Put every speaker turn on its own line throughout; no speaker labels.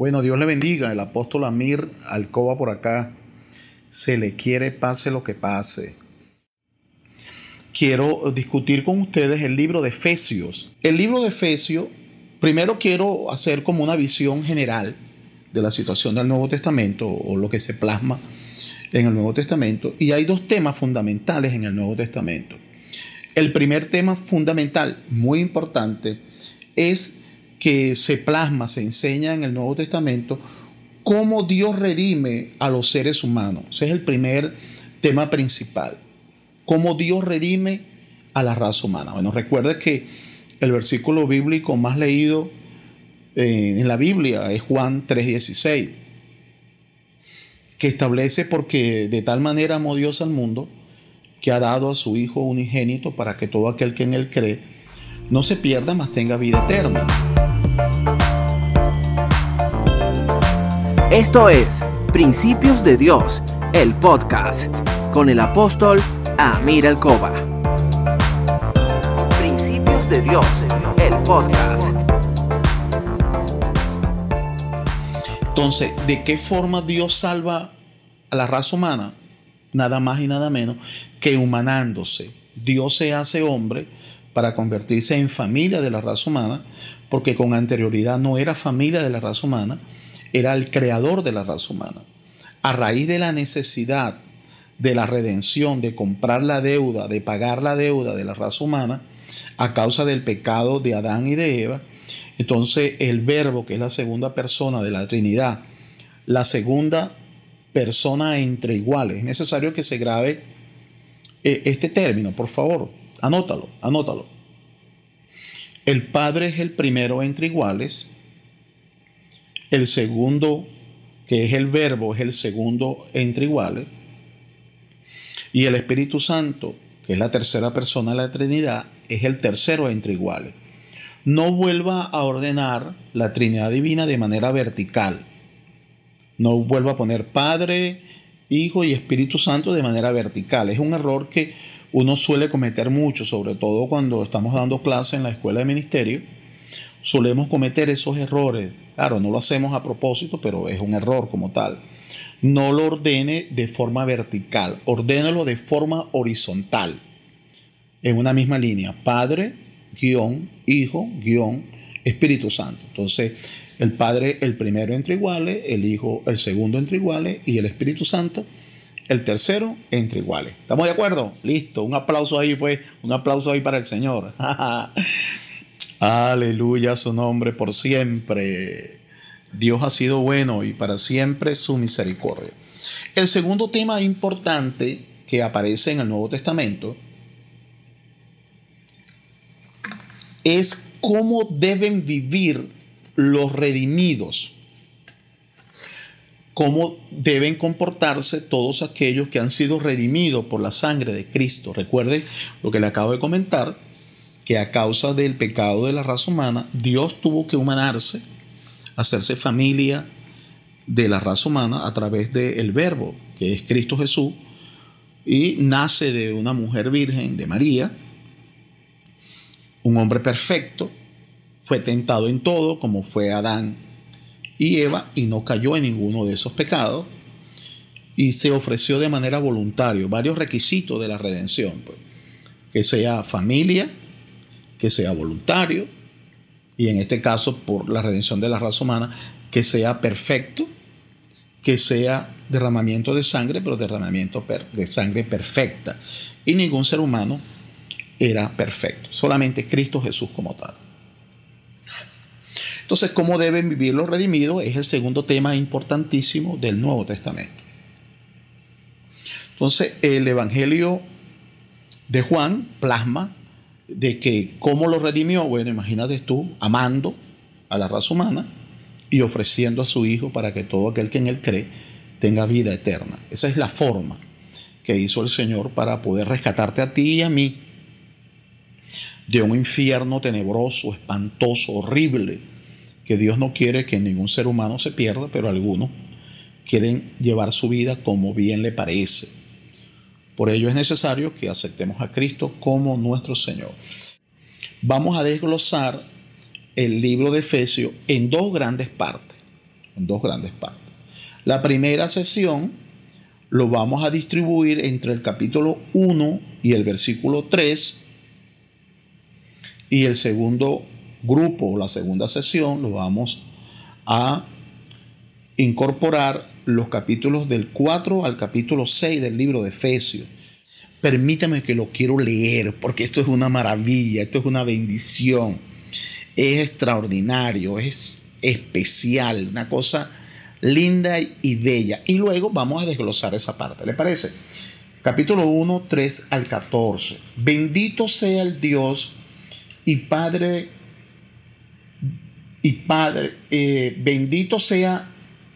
Bueno, Dios le bendiga. El apóstol Amir Alcoba por acá. Se le quiere pase lo que pase. Quiero discutir con ustedes el libro de Efesios. El libro de Efesios, primero quiero hacer como una visión general de la situación del Nuevo Testamento o lo que se plasma en el Nuevo Testamento. Y hay dos temas fundamentales en el Nuevo Testamento. El primer tema fundamental, muy importante, es que se plasma, se enseña en el Nuevo Testamento cómo Dios redime a los seres humanos. Ese es el primer tema principal. Cómo Dios redime a la raza humana. Bueno, recuerde que el versículo bíblico más leído eh, en la Biblia es Juan 3:16, que establece porque de tal manera amó Dios al mundo que ha dado a su Hijo unigénito para que todo aquel que en él cree no se pierda, mas tenga vida eterna.
Esto es Principios de Dios, el podcast, con el apóstol Amir Alcoba. Principios de Dios, el podcast.
Entonces, ¿de qué forma Dios salva a la raza humana? Nada más y nada menos que humanándose. Dios se hace hombre para convertirse en familia de la raza humana, porque con anterioridad no era familia de la raza humana, era el creador de la raza humana. A raíz de la necesidad de la redención, de comprar la deuda, de pagar la deuda de la raza humana, a causa del pecado de Adán y de Eva, entonces el verbo, que es la segunda persona de la Trinidad, la segunda persona entre iguales, es necesario que se grabe eh, este término, por favor, anótalo, anótalo. El Padre es el primero entre iguales, el segundo, que es el verbo, es el segundo entre iguales, y el Espíritu Santo, que es la tercera persona de la Trinidad, es el tercero entre iguales. No vuelva a ordenar la Trinidad Divina de manera vertical. No vuelva a poner Padre, Hijo y Espíritu Santo de manera vertical. Es un error que uno suele cometer mucho, sobre todo cuando estamos dando clase en la escuela de ministerio. Solemos cometer esos errores. Claro, no lo hacemos a propósito, pero es un error como tal. No lo ordene de forma vertical, ordénelo de forma horizontal, en una misma línea. Padre, guion, Hijo, guion, Espíritu Santo. Entonces, el Padre, el primero entre iguales, el Hijo, el segundo entre iguales y el Espíritu Santo, el tercero entre iguales. ¿Estamos de acuerdo? Listo. Un aplauso ahí, pues. Un aplauso ahí para el Señor. Aleluya, su nombre por siempre. Dios ha sido bueno y para siempre su misericordia. El segundo tema importante que aparece en el Nuevo Testamento es cómo deben vivir los redimidos cómo deben comportarse todos aquellos que han sido redimidos por la sangre de Cristo. Recuerden lo que le acabo de comentar, que a causa del pecado de la raza humana, Dios tuvo que humanarse, hacerse familia de la raza humana a través del verbo, que es Cristo Jesús, y nace de una mujer virgen, de María, un hombre perfecto, fue tentado en todo, como fue Adán y Eva y no cayó en ninguno de esos pecados y se ofreció de manera voluntaria varios requisitos de la redención, pues, que sea familia, que sea voluntario y en este caso por la redención de la raza humana, que sea perfecto, que sea derramamiento de sangre, pero derramamiento de sangre perfecta. Y ningún ser humano era perfecto, solamente Cristo Jesús como tal. Entonces, ¿cómo deben vivir los redimidos? Es el segundo tema importantísimo del Nuevo Testamento. Entonces, el Evangelio de Juan plasma de que cómo lo redimió, bueno, imagínate tú, amando a la raza humana y ofreciendo a su Hijo para que todo aquel que en él cree tenga vida eterna. Esa es la forma que hizo el Señor para poder rescatarte a ti y a mí de un infierno tenebroso, espantoso, horrible, que Dios no quiere que ningún ser humano se pierda, pero algunos quieren llevar su vida como bien le parece. Por ello es necesario que aceptemos a Cristo como nuestro Señor. Vamos a desglosar el libro de Efesios en dos grandes partes. en dos grandes partes. La primera sesión lo vamos a distribuir entre el capítulo 1 y el versículo 3 y el segundo grupo, la segunda sesión, lo vamos a incorporar los capítulos del 4 al capítulo 6 del libro de Efesios. Permítame que lo quiero leer porque esto es una maravilla, esto es una bendición, es extraordinario, es especial, una cosa linda y bella. Y luego vamos a desglosar esa parte, ¿le parece? Capítulo 1, 3 al 14. Bendito sea el Dios y Padre, y Padre, eh, bendito sea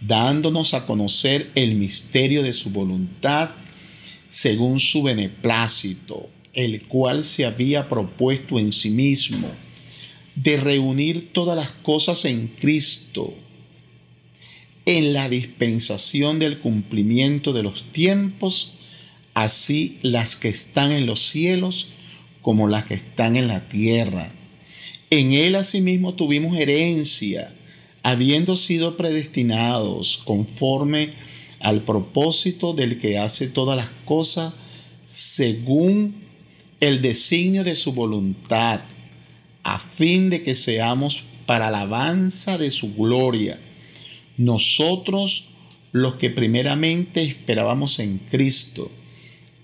dándonos a conocer el misterio de su voluntad según su beneplácito, el cual se había propuesto en sí mismo de reunir todas las cosas en Cristo, en la dispensación del cumplimiento de los tiempos, así las que están en los cielos como las que están en la tierra. En Él asimismo tuvimos herencia, habiendo sido predestinados conforme al propósito del que hace todas las cosas según el designio de su voluntad a fin de que seamos para alabanza de su gloria. Nosotros los que primeramente esperábamos en Cristo.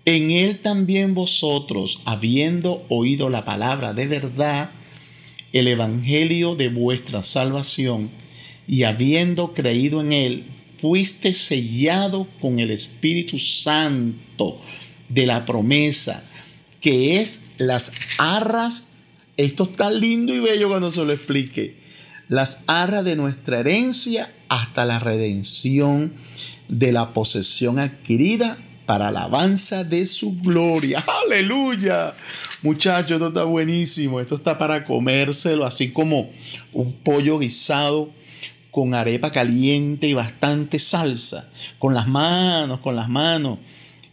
En Él también vosotros, habiendo oído la palabra de verdad, el Evangelio de vuestra salvación, y habiendo creído en Él, fuiste sellado con el Espíritu Santo de la promesa, que es las arras esto está lindo y bello cuando se lo explique. Las arras de nuestra herencia hasta la redención de la posesión adquirida para alabanza de su gloria. Aleluya. Muchachos, esto está buenísimo. Esto está para comérselo, así como un pollo guisado con arepa caliente y bastante salsa. Con las manos, con las manos.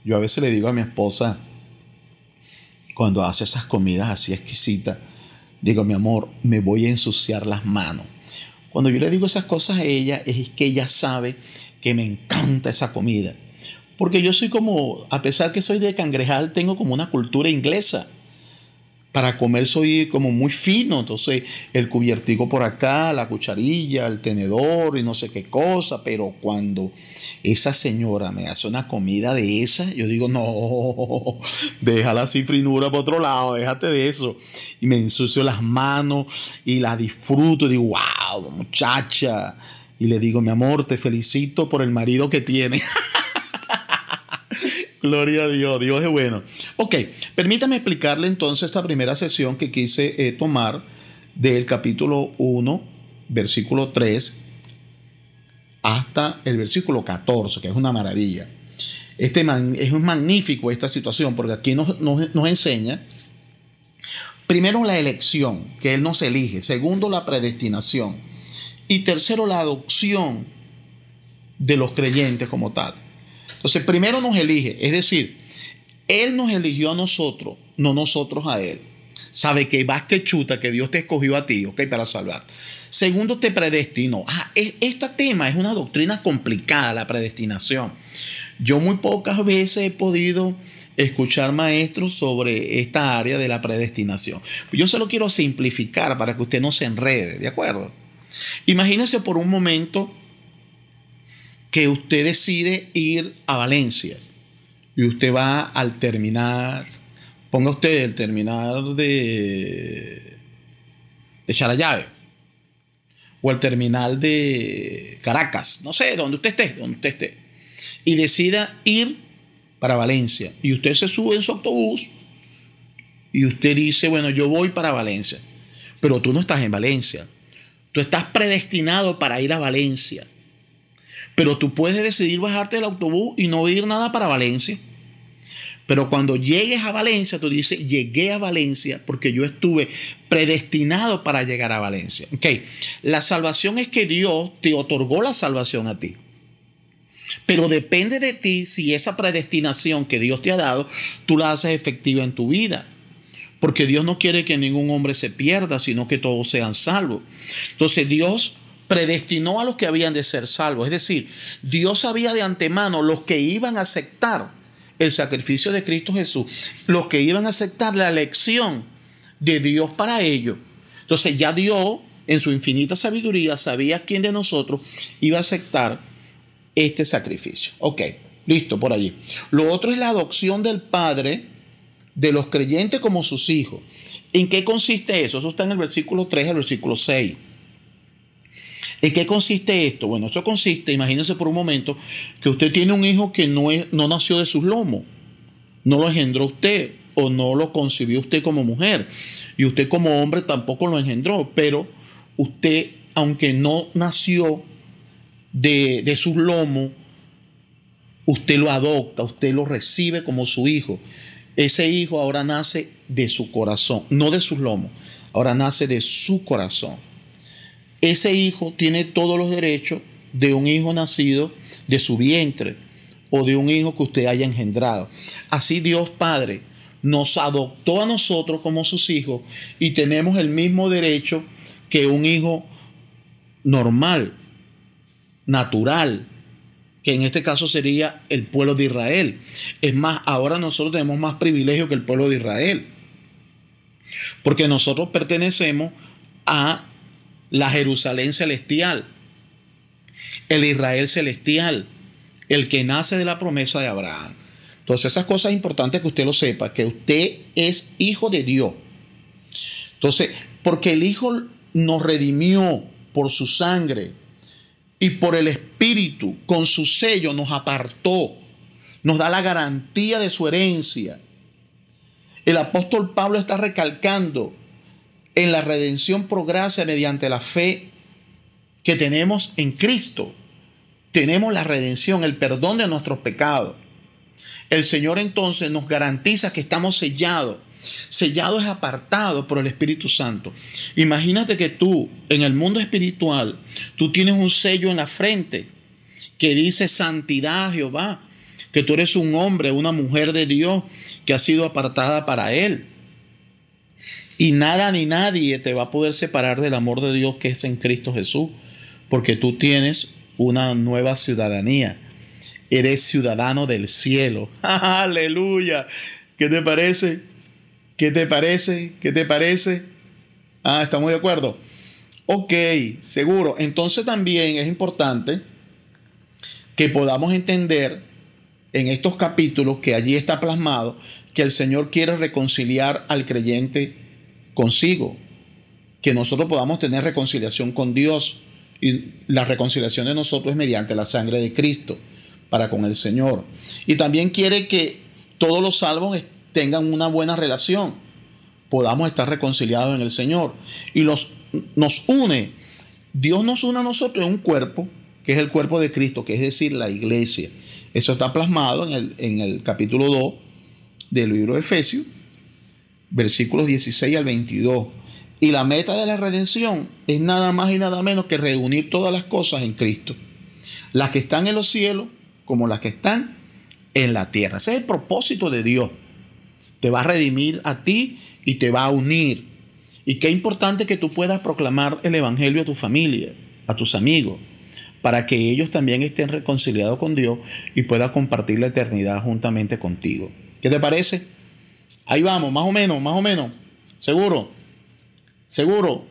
Yo a veces le digo a mi esposa, cuando hace esas comidas así exquisitas, digo, mi amor, me voy a ensuciar las manos. Cuando yo le digo esas cosas a ella, es que ella sabe que me encanta esa comida. Porque yo soy como, a pesar que soy de cangrejal, tengo como una cultura inglesa para comer soy como muy fino, entonces el cubiertico por acá, la cucharilla, el tenedor y no sé qué cosa, pero cuando esa señora me hace una comida de esa, yo digo, no, déjala así frinura por otro lado, déjate de eso. Y me ensucio las manos y la disfruto y digo, wow, muchacha. Y le digo, mi amor, te felicito por el marido que tienes. Gloria a Dios, Dios es bueno. Ok, permítame explicarle entonces esta primera sesión que quise eh, tomar del capítulo 1, versículo 3, hasta el versículo 14, que es una maravilla. Este es un magnífico esta situación porque aquí nos, nos enseña, primero, la elección, que Él nos elige, segundo, la predestinación y tercero, la adopción de los creyentes como tal. Entonces, primero nos elige, es decir, Él nos eligió a nosotros, no nosotros a Él. Sabe que vas que chuta, que Dios te escogió a ti, ¿ok? Para salvar. Segundo, te predestinó. Ah, este tema es una doctrina complicada, la predestinación. Yo muy pocas veces he podido escuchar maestros sobre esta área de la predestinación. Yo se lo quiero simplificar para que usted no se enrede, ¿de acuerdo? Imagínese por un momento que usted decide ir a Valencia y usted va al terminar, ponga usted el terminal de, de Charallave o el terminal de Caracas, no sé, donde usted esté, donde usted esté, y decida ir para Valencia. Y usted se sube en su autobús y usted dice, bueno, yo voy para Valencia, pero tú no estás en Valencia, tú estás predestinado para ir a Valencia, pero tú puedes decidir bajarte del autobús y no ir nada para Valencia. Pero cuando llegues a Valencia, tú dices, llegué a Valencia porque yo estuve predestinado para llegar a Valencia. Ok, la salvación es que Dios te otorgó la salvación a ti. Pero depende de ti si esa predestinación que Dios te ha dado, tú la haces efectiva en tu vida. Porque Dios no quiere que ningún hombre se pierda, sino que todos sean salvos. Entonces Dios predestinó a los que habían de ser salvos. Es decir, Dios sabía de antemano los que iban a aceptar el sacrificio de Cristo Jesús, los que iban a aceptar la elección de Dios para ellos. Entonces ya Dios, en su infinita sabiduría, sabía quién de nosotros iba a aceptar este sacrificio. Ok, listo por allí. Lo otro es la adopción del Padre de los creyentes como sus hijos. ¿En qué consiste eso? Eso está en el versículo 3 al versículo 6. ¿En qué consiste esto? Bueno, eso consiste, imagínense por un momento, que usted tiene un hijo que no, no nació de sus lomos, no lo engendró usted o no lo concibió usted como mujer y usted como hombre tampoco lo engendró, pero usted, aunque no nació de, de sus lomos, usted lo adopta, usted lo recibe como su hijo. Ese hijo ahora nace de su corazón, no de sus lomos, ahora nace de su corazón ese hijo tiene todos los derechos de un hijo nacido de su vientre o de un hijo que usted haya engendrado. Así Dios Padre nos adoptó a nosotros como sus hijos y tenemos el mismo derecho que un hijo normal, natural, que en este caso sería el pueblo de Israel. Es más, ahora nosotros tenemos más privilegio que el pueblo de Israel, porque nosotros pertenecemos a la Jerusalén celestial, el Israel celestial, el que nace de la promesa de Abraham. Entonces esas cosas importantes que usted lo sepa, que usted es hijo de Dios. Entonces, porque el Hijo nos redimió por su sangre y por el Espíritu, con su sello nos apartó, nos da la garantía de su herencia. El apóstol Pablo está recalcando en la redención por gracia mediante la fe que tenemos en Cristo. Tenemos la redención, el perdón de nuestros pecados. El Señor entonces nos garantiza que estamos sellados. Sellado es apartado por el Espíritu Santo. Imagínate que tú, en el mundo espiritual, tú tienes un sello en la frente que dice santidad Jehová, que tú eres un hombre, una mujer de Dios que ha sido apartada para Él. Y nada ni nadie te va a poder separar del amor de Dios que es en Cristo Jesús, porque tú tienes una nueva ciudadanía. Eres ciudadano del cielo. Aleluya. ¿Qué te parece? ¿Qué te parece? ¿Qué te parece? Ah, estamos de acuerdo. Ok, seguro. Entonces también es importante que podamos entender en estos capítulos que allí está plasmado que el Señor quiere reconciliar al creyente consigo, que nosotros podamos tener reconciliación con Dios. Y la reconciliación de nosotros es mediante la sangre de Cristo para con el Señor. Y también quiere que todos los salvos tengan una buena relación, podamos estar reconciliados en el Señor. Y los, nos une, Dios nos une a nosotros en un cuerpo, que es el cuerpo de Cristo, que es decir, la iglesia. Eso está plasmado en el, en el capítulo 2 del libro de Efesios versículos 16 al 22. Y la meta de la redención es nada más y nada menos que reunir todas las cosas en Cristo. Las que están en los cielos como las que están en la tierra. Ese es el propósito de Dios. Te va a redimir a ti y te va a unir. Y qué importante que tú puedas proclamar el Evangelio a tu familia, a tus amigos, para que ellos también estén reconciliados con Dios y puedan compartir la eternidad juntamente contigo. ¿Qué te parece? Ahí vamos, más o menos, más o menos. Seguro. Seguro.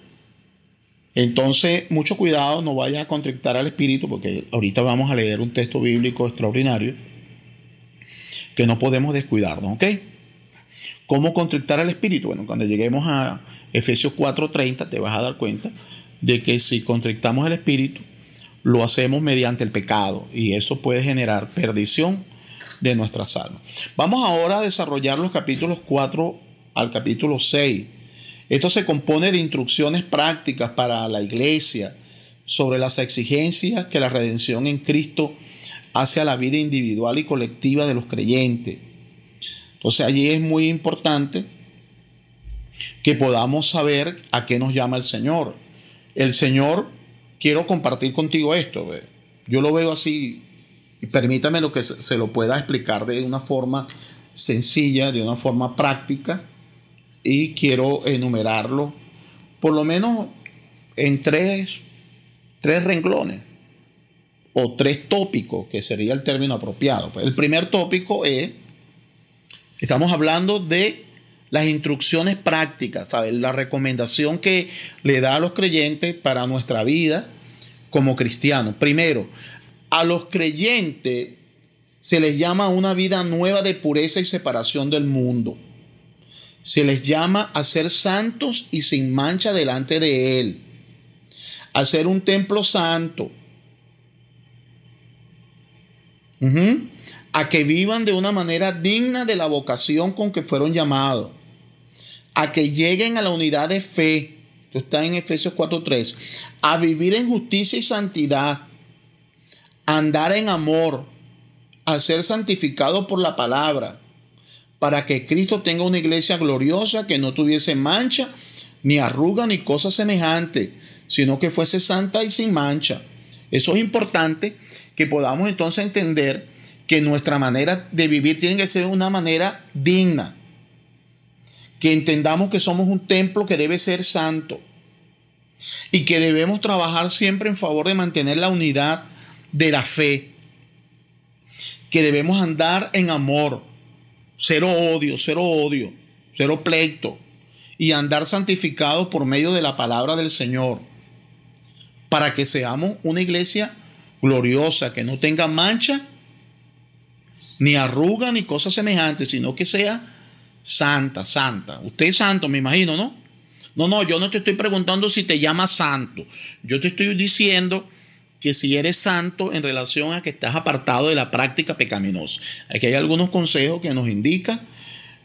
Entonces, mucho cuidado, no vayas a contrictar al espíritu, porque ahorita vamos a leer un texto bíblico extraordinario que no podemos descuidarnos, ¿ok? ¿Cómo contrictar al espíritu? Bueno, cuando lleguemos a Efesios 4:30 te vas a dar cuenta de que si contrictamos el espíritu, lo hacemos mediante el pecado y eso puede generar perdición de nuestras almas. Vamos ahora a desarrollar los capítulos 4 al capítulo 6. Esto se compone de instrucciones prácticas para la iglesia sobre las exigencias que la redención en Cristo hace a la vida individual y colectiva de los creyentes. Entonces allí es muy importante que podamos saber a qué nos llama el Señor. El Señor, quiero compartir contigo esto. Yo lo veo así, permítame lo que se lo pueda explicar de una forma sencilla, de una forma práctica, y quiero enumerarlo por lo menos en tres, tres renglones o tres tópicos, que sería el término apropiado. El primer tópico es, estamos hablando de las instrucciones prácticas, la recomendación que le da a los creyentes para nuestra vida como cristianos. Primero, a los creyentes se les llama una vida nueva de pureza y separación del mundo. Se les llama a ser santos y sin mancha delante de Él. A ser un templo santo. A que vivan de una manera digna de la vocación con que fueron llamados a que lleguen a la unidad de fe. Esto está en Efesios 4:3. A vivir en justicia y santidad. Andar en amor. A ser santificado por la palabra. Para que Cristo tenga una iglesia gloriosa que no tuviese mancha, ni arruga, ni cosa semejante, sino que fuese santa y sin mancha. Eso es importante que podamos entonces entender que nuestra manera de vivir tiene que ser una manera digna que entendamos que somos un templo que debe ser santo y que debemos trabajar siempre en favor de mantener la unidad de la fe, que debemos andar en amor, cero odio, cero odio, cero pleito y andar santificados por medio de la palabra del Señor, para que seamos una iglesia gloriosa, que no tenga mancha, ni arruga, ni cosas semejantes, sino que sea Santa, santa. Usted es santo, me imagino, ¿no? No, no, yo no te estoy preguntando si te llamas santo. Yo te estoy diciendo que si eres santo en relación a que estás apartado de la práctica pecaminosa. Aquí hay algunos consejos que nos indica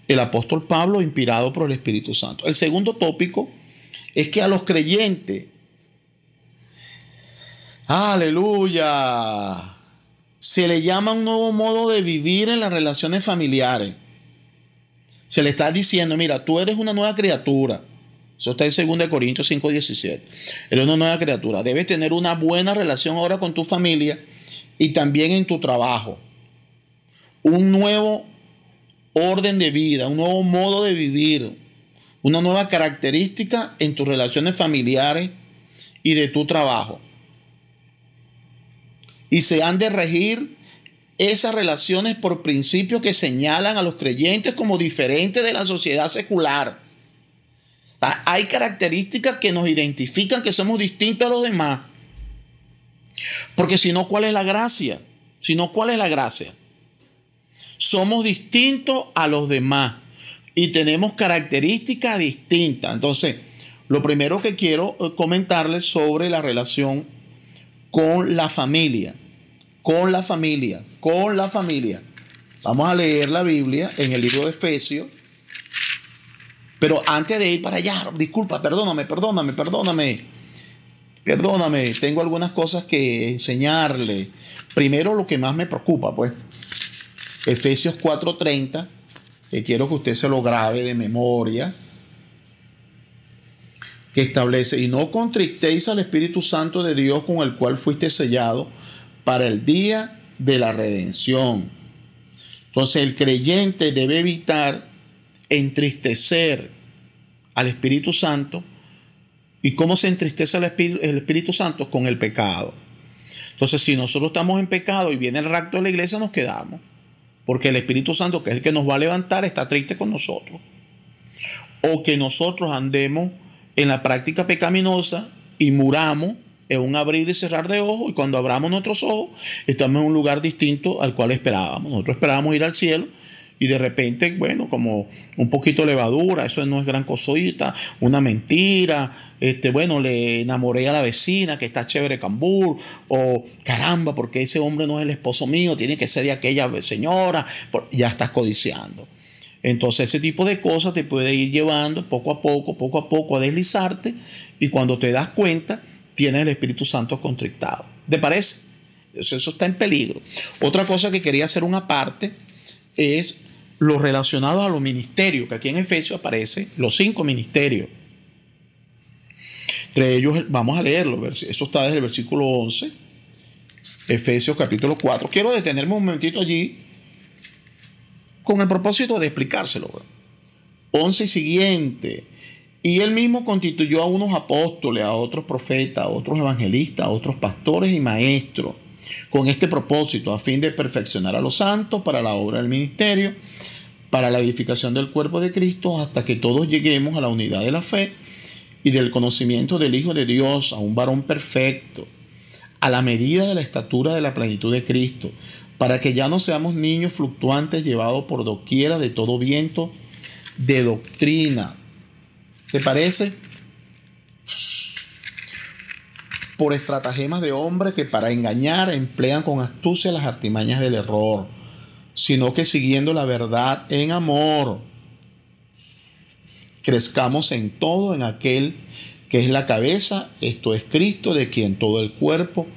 el apóstol Pablo, inspirado por el Espíritu Santo. El segundo tópico es que a los creyentes, aleluya, se le llama un nuevo modo de vivir en las relaciones familiares se le está diciendo, mira, tú eres una nueva criatura. Eso está en 2 Corintios 5, 17. Eres una nueva criatura. Debes tener una buena relación ahora con tu familia y también en tu trabajo. Un nuevo orden de vida, un nuevo modo de vivir, una nueva característica en tus relaciones familiares y de tu trabajo. Y se han de regir esas relaciones por principios que señalan a los creyentes como diferentes de la sociedad secular. Hay características que nos identifican que somos distintos a los demás. Porque si no, ¿cuál es la gracia? Si no, ¿cuál es la gracia? Somos distintos a los demás y tenemos características distintas. Entonces, lo primero que quiero eh, comentarles sobre la relación con la familia con la familia, con la familia. Vamos a leer la Biblia en el libro de Efesios. Pero antes de ir para allá, disculpa, perdóname, perdóname, perdóname. Perdóname, tengo algunas cosas que enseñarle. Primero lo que más me preocupa, pues. Efesios 4:30, que quiero que usted se lo grabe de memoria, que establece, y no contrictéis al Espíritu Santo de Dios con el cual fuiste sellado para el día de la redención. Entonces el creyente debe evitar entristecer al Espíritu Santo. ¿Y cómo se entristece el Espíritu, Santo? Con el pecado. Entonces si nosotros estamos en pecado y viene el rapto de la iglesia, nos quedamos. Porque el Espíritu Santo, que es el que nos va a levantar, está triste con nosotros. O que nosotros andemos en la práctica pecaminosa y muramos en un abrir y cerrar de ojos y cuando abramos nuestros ojos estamos en un lugar distinto al cual esperábamos. Nosotros esperábamos ir al cielo y de repente, bueno, como un poquito levadura, eso no es gran cosita, una mentira, este, bueno, le enamoré a la vecina que está chévere cambur, o caramba, porque ese hombre no es el esposo mío, tiene que ser de aquella señora, ya estás codiciando. Entonces ese tipo de cosas te puede ir llevando poco a poco, poco a poco a deslizarte y cuando te das cuenta tienes el Espíritu Santo constrictado. ¿Te parece? Eso está en peligro. Otra cosa que quería hacer una parte es lo relacionado a los ministerios, que aquí en Efesios aparece los cinco ministerios. Entre ellos, vamos a leerlo, eso está desde el versículo 11, Efesios capítulo 4. Quiero detenerme un momentito allí con el propósito de explicárselo. 11 y siguiente. Y él mismo constituyó a unos apóstoles, a otros profetas, a otros evangelistas, a otros pastores y maestros, con este propósito, a fin de perfeccionar a los santos para la obra del ministerio, para la edificación del cuerpo de Cristo, hasta que todos lleguemos a la unidad de la fe y del conocimiento del Hijo de Dios, a un varón perfecto, a la medida de la estatura de la plenitud de Cristo, para que ya no seamos niños fluctuantes llevados por doquiera de todo viento de doctrina. ¿Te parece? Por estratagemas de hombres que para engañar emplean con astucia las artimañas del error, sino que siguiendo la verdad en amor, crezcamos en todo en aquel que es la cabeza, esto es Cristo, de quien todo el cuerpo,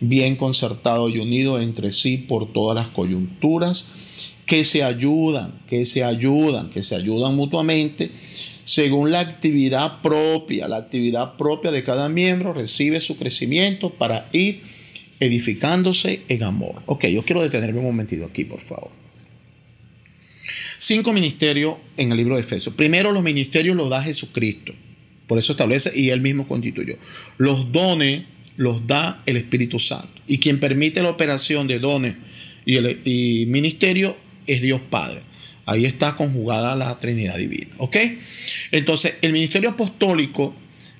bien concertado y unido entre sí por todas las coyunturas, que se ayudan, que se ayudan, que se ayudan mutuamente, según la actividad propia, la actividad propia de cada miembro recibe su crecimiento para ir edificándose en amor. Ok, yo quiero detenerme un momentito aquí, por favor. Cinco ministerios en el libro de Efesios. Primero los ministerios los da Jesucristo. Por eso establece y él mismo constituyó. Los dones los da el Espíritu Santo. Y quien permite la operación de dones y, el, ministerio es Dios Padre. Ahí está conjugada la Trinidad Divina. ¿Ok? Entonces, el ministerio apostólico,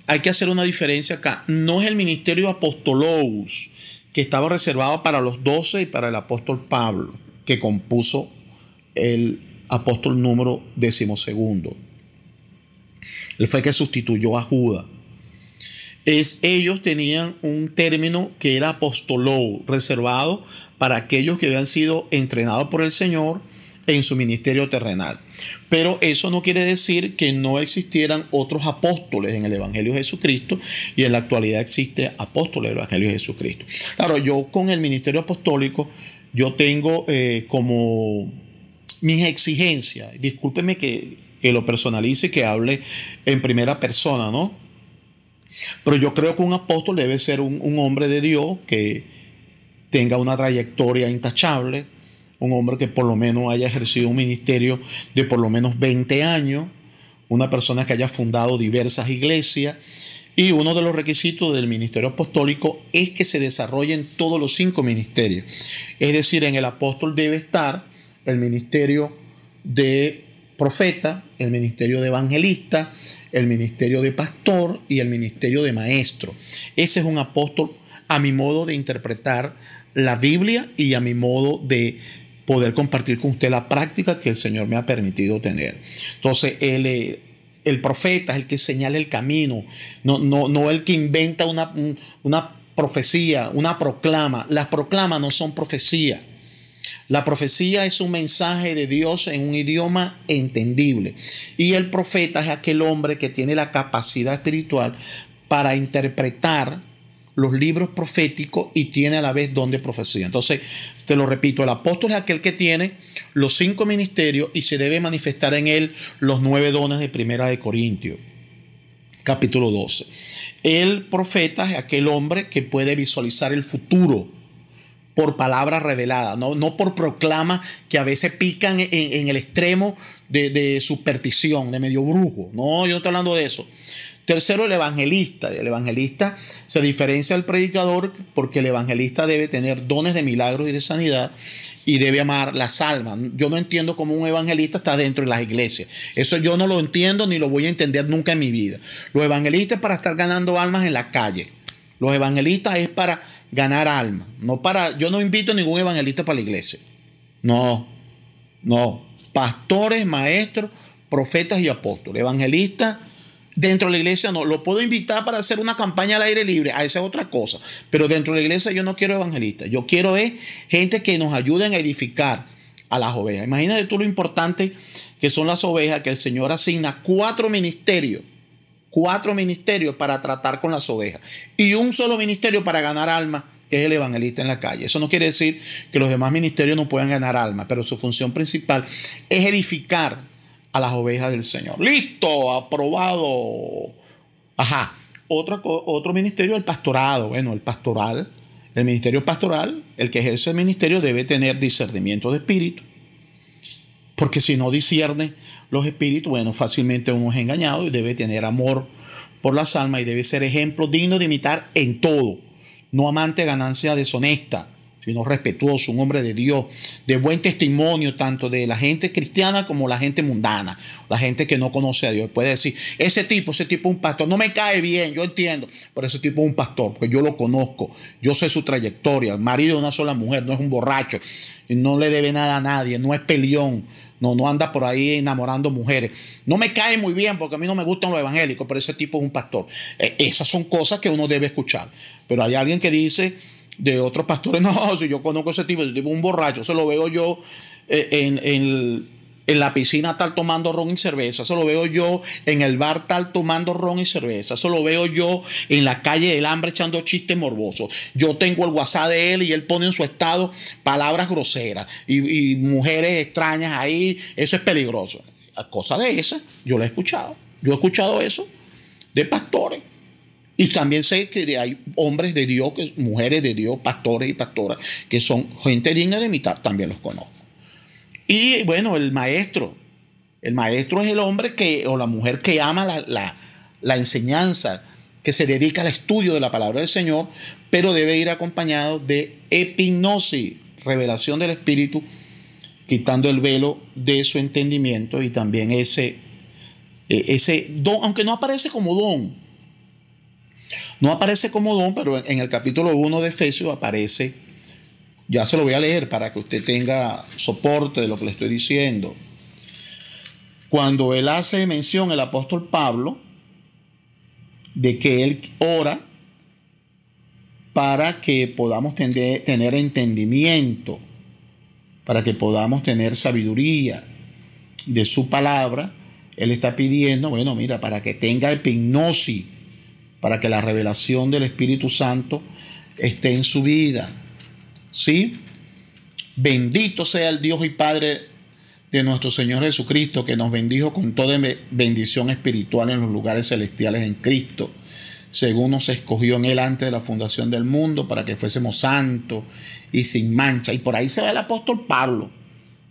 hay que hacer una diferencia acá. No es el ministerio apostolous, que estaba reservado para los doce y para el apóstol Pablo, que compuso el apóstol número decimosegundo. Él fue el que sustituyó a Judas. Es, ellos tenían un término que era apostoló, reservado para aquellos que habían sido entrenados por el Señor en su ministerio terrenal. Pero eso no quiere decir que no existieran otros apóstoles en el Evangelio de Jesucristo y en la actualidad existe apóstoles del Evangelio de Jesucristo. Claro, yo con el ministerio apostólico, yo tengo eh, como mis exigencias, discúlpeme que que lo personalice, que hable en primera persona, ¿no? Pero yo creo que un apóstol debe ser un, hombre de Dios que tenga una trayectoria intachable, un hombre que por lo menos haya ejercido un ministerio de por lo menos 20 años, una persona que haya fundado diversas iglesias. Y uno de los requisitos del ministerio apostólico es que se desarrollen todos los cinco ministerios. Es decir, en el apóstol debe estar el ministerio de profeta, el ministerio de evangelista, el ministerio de pastor y el ministerio de maestro. Ese es un apóstol a mi modo de interpretar la Biblia y a mi modo de poder compartir con usted la práctica que el Señor me ha permitido tener. Entonces, el, eh, el profeta es el que señala el camino, no, no, no el que inventa una, una profecía, una proclama. Las proclamas no son profecías. La profecía es un mensaje de Dios en un idioma entendible. Y el profeta es aquel hombre que tiene la capacidad espiritual para interpretar los libros proféticos y tiene a la vez don de profecía. Entonces, te lo repito, el apóstol es aquel que tiene los cinco ministerios y se debe manifestar en él los nueve dones de Primera de Corintios capítulo 12. El profeta es aquel hombre que puede visualizar el futuro por palabra revelada, no, no por proclama que a veces pican en, el extremo de, superstición, de medio brujo. No, yo no estoy hablando de eso. Tercero, el evangelista. El evangelista se diferencia del predicador porque el evangelista debe tener dones de milagros y de sanidad y debe amar las almas. Yo no entiendo cómo un evangelista está dentro de las iglesias. Eso yo no lo entiendo ni lo voy a entender nunca en mi vida. Los evangelistas para estar ganando almas en la calle. Los evangelistas es para ganar almas. No para, yo no invito ningún evangelista para la iglesia. No, no. Pastores, maestros, profetas y apóstoles. Evangelistas Dentro de la iglesia no, lo puedo invitar para hacer una campaña al aire libre, a esa es otra cosa. Pero dentro de la iglesia yo no quiero evangelistas, yo quiero es gente que nos ayuden a edificar a las ovejas. Imagínate tú lo importante que son las ovejas, que el Señor asigna cuatro ministerios, cuatro ministerios para tratar con las ovejas y un solo ministerio para ganar almas que es el evangelista en la calle. Eso no quiere decir que los demás ministerios no puedan ganar almas, pero su función principal es edificar a las ovejas del Señor. Listo, aprobado. Ajá. Otro, otro ministerio, el pastorado. Bueno, el pastoral, el ministerio pastoral, el que ejerce el ministerio debe tener discernimiento de espíritu. Porque si no discierne los espíritus, bueno, fácilmente uno es engañado y debe tener amor por las almas y debe ser ejemplo digno de imitar en todo. No amante ganancia deshonesta sino respetuoso, un hombre de Dios, de buen testimonio, tanto de la gente cristiana como la gente mundana, la gente que no conoce a Dios. Puede decir, ese tipo, ese tipo es un pastor, no me cae bien, yo entiendo, pero ese tipo es un pastor, porque yo lo conozco, yo sé su trayectoria, marido de una sola mujer, no es un borracho, no le debe nada a nadie, no es peleón, no, no anda por ahí enamorando mujeres. No me cae muy bien porque a mí no me gustan los evangélicos, pero ese tipo es un pastor. Eh, esas son cosas que uno debe escuchar. Pero hay alguien que dice, de otros pastores. No, si yo conozco ese tipo, ese tipo es un borracho, se lo veo yo eh, en, en, la piscina tal tomando ron y cerveza, eso lo veo yo en el bar tal tomando ron y cerveza, eso lo veo yo en la calle del hambre echando chistes morbosos. Yo tengo el WhatsApp de él y él pone en su estado palabras groseras y, mujeres extrañas ahí, eso es peligroso. Cosa de esa, yo lo he escuchado. Yo he escuchado eso de pastores. Y también sé que hay hombres de Dios, mujeres de Dios, pastores y pastoras, que son gente digna de imitar, también los conozco. Y bueno, el maestro. El maestro es el hombre que, o la mujer que ama la, la enseñanza, que se dedica al estudio de la palabra del Señor, pero debe ir acompañado de epignosis, revelación del Espíritu, quitando el velo de su entendimiento y también ese, e, ese don, aunque no aparece como don, no aparece como don, pero en el capítulo 1 de Efesios aparece, ya se lo voy a leer para que usted tenga soporte de lo que le estoy diciendo. Cuando él hace mención, el apóstol Pablo, de que él ora para que podamos tener, entendimiento, para que podamos tener sabiduría de su palabra, él está pidiendo, bueno, mira, para que tenga epignosis, para que la revelación del Espíritu Santo esté en su vida. ¿Sí? Bendito sea el Dios y Padre de nuestro Señor Jesucristo, que nos bendijo con toda bendición espiritual en los lugares celestiales en Cristo, según nos escogió en Él antes de la fundación del mundo, para que fuésemos santos y sin mancha. Y por ahí se ve el apóstol Pablo,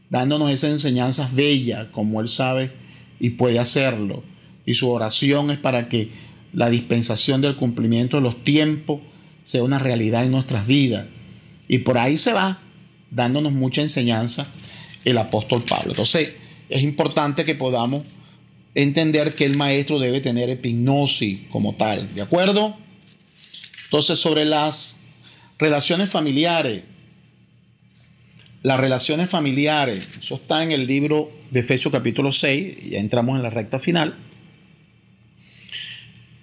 dándonos esas enseñanzas bellas, como Él sabe y puede hacerlo. Y su oración es para que la dispensación del cumplimiento de los tiempos sea una realidad en nuestras vidas. Y por ahí se va dándonos mucha enseñanza el apóstol Pablo. Entonces, es importante que podamos entender que el maestro debe tener epignosis como tal, ¿de acuerdo? Entonces, sobre las relaciones familiares, las relaciones familiares, eso está en el libro de Efesios capítulo 6, ya entramos en la recta final.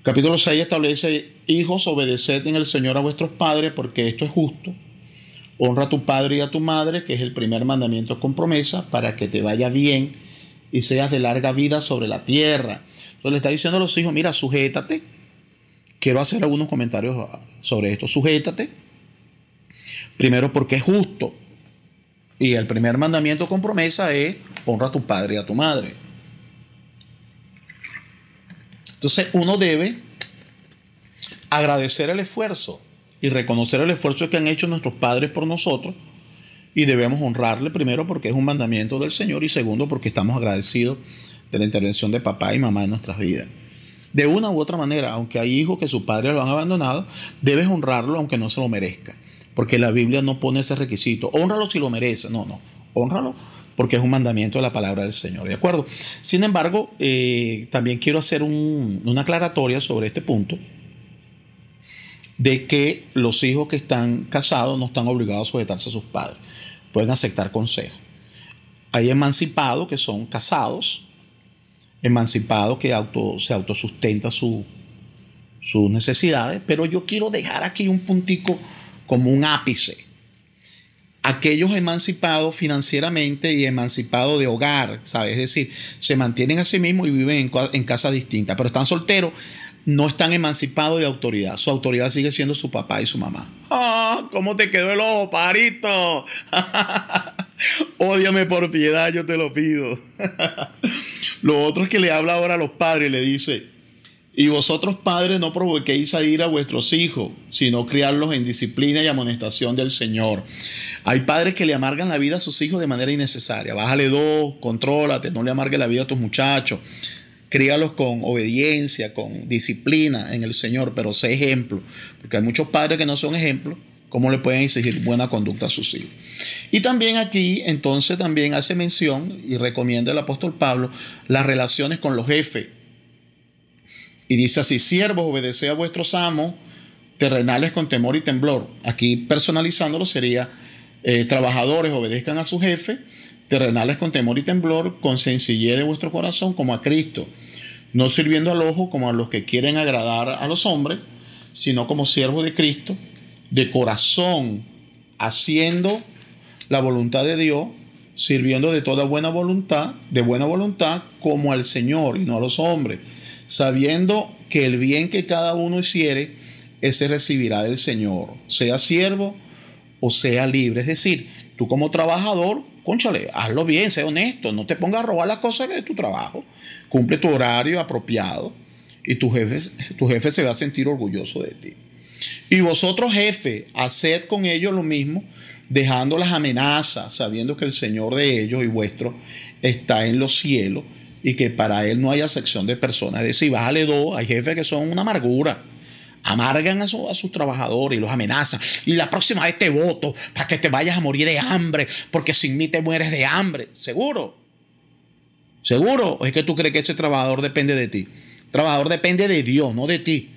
Capítulo 6 establece, hijos, obedeced en el Señor a vuestros padres, porque esto es justo. Honra a tu padre y a tu madre, que es el primer mandamiento con promesa, para que te vaya bien y seas de larga vida sobre la tierra. Entonces le está diciendo a los hijos, mira, sujétate. Quiero hacer algunos comentarios sobre esto. Sujétate. Primero porque es justo. Y el primer mandamiento con promesa es honra a tu padre y a tu madre. Entonces uno debe agradecer el esfuerzo. Y reconocer el esfuerzo que han hecho nuestros padres por nosotros y debemos honrarle primero porque es un mandamiento del Señor y segundo porque estamos agradecidos de la intervención de papá y mamá en nuestras vidas. De una u otra manera, aunque hay hijos que sus padres lo han abandonado, debes honrarlo aunque no se lo merezca, porque la Biblia no pone ese requisito. Honralo si lo merece, no, no, honralo porque es un mandamiento de la palabra del Señor, ¿de acuerdo? Sin embargo, eh, también quiero hacer una aclaratoria sobre este punto de que los hijos que están casados no están obligados a sujetarse a sus padres, pueden aceptar consejos. Hay emancipados que son casados, emancipados que auto, se autosustenta sus necesidades, pero yo quiero dejar aquí un puntico como un ápice aquellos emancipados financieramente y emancipados de hogar, ¿sabes? Es decir, se mantienen a sí mismos y viven en, casas distintas, pero están solteros, no están emancipados de autoridad. Su autoridad sigue siendo su papá y su mamá. ¡Ah! ¿Cómo te quedó el ojo, parito? Ódiame por piedad, yo te lo pido. lo otro es que le habla ahora a los padres le dice, y vosotros padres no provoquéis a ir a vuestros hijos, sino criarlos en disciplina y amonestación del Señor. Hay padres que le amargan la vida a sus hijos de manera innecesaria. Bájale dos, contrólate, no le amargue la vida a tus muchachos. Críalos con obediencia, con disciplina en el Señor, pero sé ejemplo. Porque hay muchos padres que no son ejemplos. ¿Cómo le pueden exigir buena conducta a sus hijos? Y también aquí, entonces, también hace mención y recomienda el apóstol Pablo las relaciones con los jefes y dice así, siervos, obedece a vuestros amos terrenales con temor y temblor. Aquí personalizándolo sería, eh, trabajadores, obedezcan a su jefe, terrenales con temor y temblor, con sencillez de vuestro corazón como a Cristo, no sirviendo al ojo como a los que quieren agradar a los hombres, sino como siervos de Cristo, de corazón, haciendo la voluntad de Dios, sirviendo de toda buena voluntad, de buena voluntad, como al Señor y no a los hombres sabiendo que el bien que cada uno hiciere, ese recibirá del Señor, sea siervo o sea libre. Es decir, tú como trabajador, conchale, hazlo bien, sé honesto, no te pongas a robar las cosas de tu trabajo, cumple tu horario apropiado y tu jefe, tu jefe se va a sentir orgulloso de ti. Y vosotros, jefe, haced con ellos lo mismo, dejando las amenazas, sabiendo que el Señor de ellos y vuestro está en los cielos y que para él no haya sección de personas. Es decir, bájale dos, hay jefes que son una amargura. Amargan a, a sus trabajadores y los amenazan. Y la próxima vez te voto para que te vayas a morir de hambre, porque sin mí te mueres de hambre. ¿Seguro? ¿Seguro? ¿O es que tú crees que ese trabajador depende de ti? El trabajador depende de Dios, no de ti.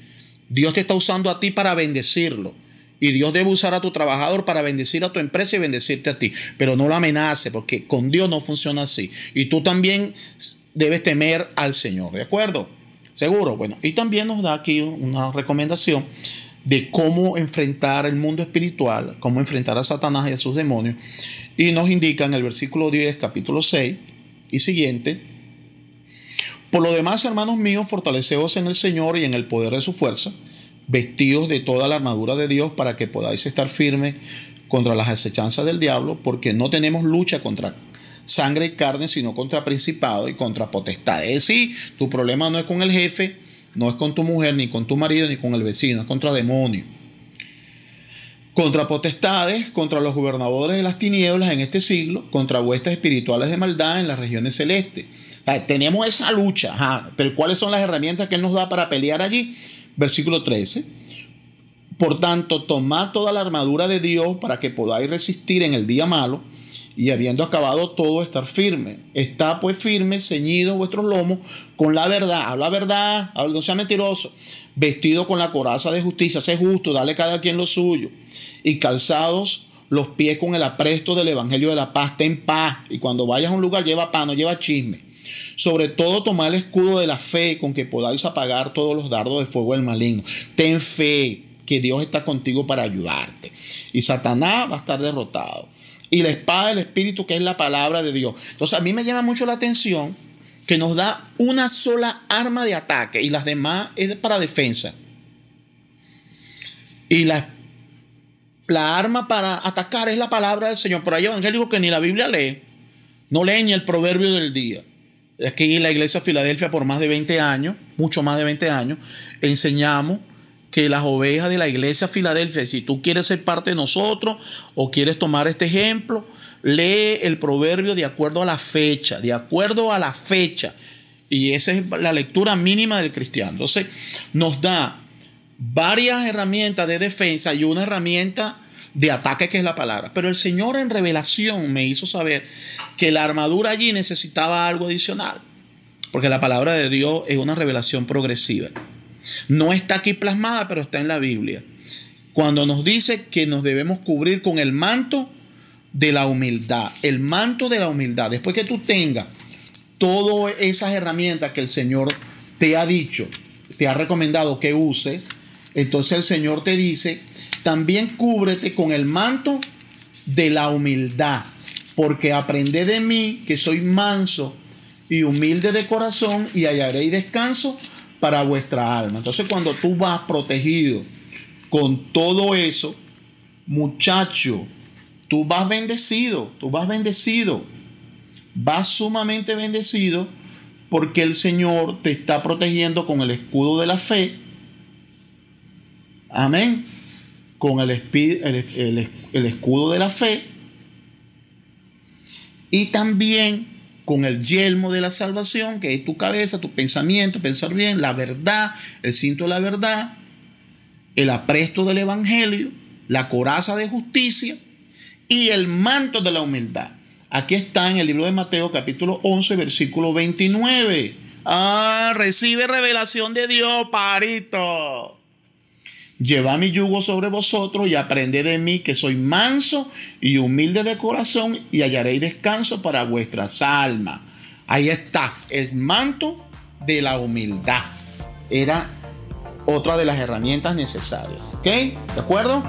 Dios te está usando a ti para bendecirlo. Y Dios debe usar a tu trabajador para bendecir a tu empresa y bendecirte a ti. Pero no lo amenace, porque con Dios no funciona así. Y tú también debes temer al Señor, ¿de acuerdo? Seguro. Bueno, y también nos da aquí una recomendación de cómo enfrentar el mundo espiritual, cómo enfrentar a Satanás y a sus demonios. Y nos indica en el versículo 10, capítulo 6 y siguiente. Por lo demás, hermanos míos, fortaleceos en el Señor y en el poder de su fuerza, vestidos de toda la armadura de Dios para que podáis estar firmes contra las acechanzas del diablo, porque no tenemos lucha contra sangre y carne, sino contra principado y contra potestad. Es decir, tu problema no es con el jefe, no es con tu mujer, ni con tu marido, ni con el vecino, es contra demonios. Contra potestades, contra los gobernadores de las tinieblas en este siglo, contra vuestras espirituales de maldad en las regiones celestes. tenemos esa lucha, pero ¿cuáles son las herramientas que Él nos da para pelear allí? Versículo 13. Por tanto, tomad toda la armadura de Dios para que podáis resistir en el día malo y habiendo acabado todo, estar firme. Está pues firme, ceñido vuestros lomos con la verdad. Habla verdad, no sea mentiroso. Vestido con la coraza de justicia, sé justo, dale cada quien lo suyo. Y calzados los pies con el apresto del evangelio de la paz, ten paz. Y cuando vayas a un lugar, lleva paz, no lleva chisme. Sobre todo, tomar el escudo de la fe con que podáis apagar todos los dardos de fuego del maligno. Ten fe que Dios está contigo para ayudarte. Y Satanás va a estar derrotado y la espada del Espíritu, que es la palabra de Dios. Entonces, a mí me llama mucho la atención que nos da una sola arma de ataque y las demás es para defensa. Y la, la arma para atacar es la palabra del Señor. Pero hay evangélicos que ni la Biblia lee, no leen ni el proverbio del día. Aquí en la iglesia de Filadelfia por más de 20 años, mucho más de 20 años, enseñamos que las ovejas de la iglesia Filadelfia, si tú quieres ser parte de nosotros o quieres tomar este ejemplo, lee el proverbio de acuerdo a la fecha, de acuerdo a la fecha. Y esa es la lectura mínima del cristiano. Entonces, nos da varias herramientas de defensa y una herramienta de ataque que es la palabra. Pero el Señor en revelación me hizo saber que la armadura allí necesitaba algo adicional. Porque la palabra de Dios es una revelación progresiva. No está aquí plasmada, pero está en la Biblia. Cuando nos dice que nos debemos cubrir con el manto de la humildad, el manto de la humildad. Después que tú tengas todas esas herramientas que el Señor te ha dicho, te ha recomendado que uses, entonces el Señor te dice, también cúbrete con el manto de la humildad, porque aprende de mí que soy manso y humilde de corazón y hallaréis descanso para vuestra alma. Entonces cuando tú vas protegido con todo eso, muchacho, tú vas bendecido, tú vas bendecido, vas sumamente bendecido porque el Señor te está protegiendo con el escudo de la fe. Amén. Con el, el, el escudo de la fe. Y también con el yelmo de la salvación, que es tu cabeza, tu pensamiento, pensar bien, la verdad, el cinto de la verdad, el apresto del evangelio, la coraza de justicia y el manto de la humildad. Aquí está en el libro de Mateo capítulo 11, versículo 29. Ah, recibe revelación de Dios, parito. Lleva mi yugo sobre vosotros y aprende de mí que soy manso y humilde de corazón y hallaréis descanso para vuestras almas. Ahí está, el manto de la humildad. Era otra de las herramientas necesarias. ¿Ok? ¿De acuerdo?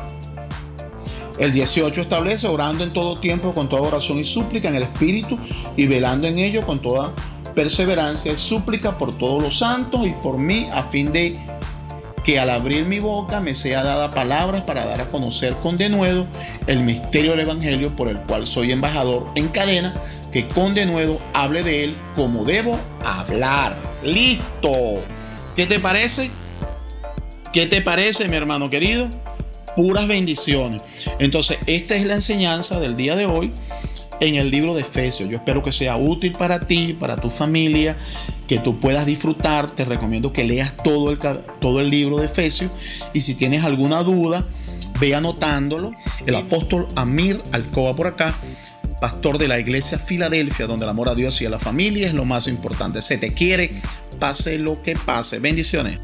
El 18 establece orando en todo tiempo con toda oración y súplica en el Espíritu y velando en ello con toda perseverancia y súplica por todos los santos y por mí a fin de que al abrir mi boca me sea dada palabras para dar a conocer con denuedo el misterio del Evangelio por el cual soy embajador en cadena, que con denuedo hable de él como debo hablar. Listo. ¿Qué te parece? ¿Qué te parece, mi hermano querido? Puras bendiciones. Entonces, esta es la enseñanza del día de hoy en el libro de Efesios. Yo espero que sea útil para ti, para tu familia, que tú puedas disfrutar. Te recomiendo que leas todo el, todo el libro de Efesios y si tienes alguna duda, ve anotándolo. El apóstol Amir Alcoba por acá, pastor de la iglesia Filadelfia, donde el amor a Dios y a la familia es lo más importante. Se te quiere, pase lo que pase. Bendiciones.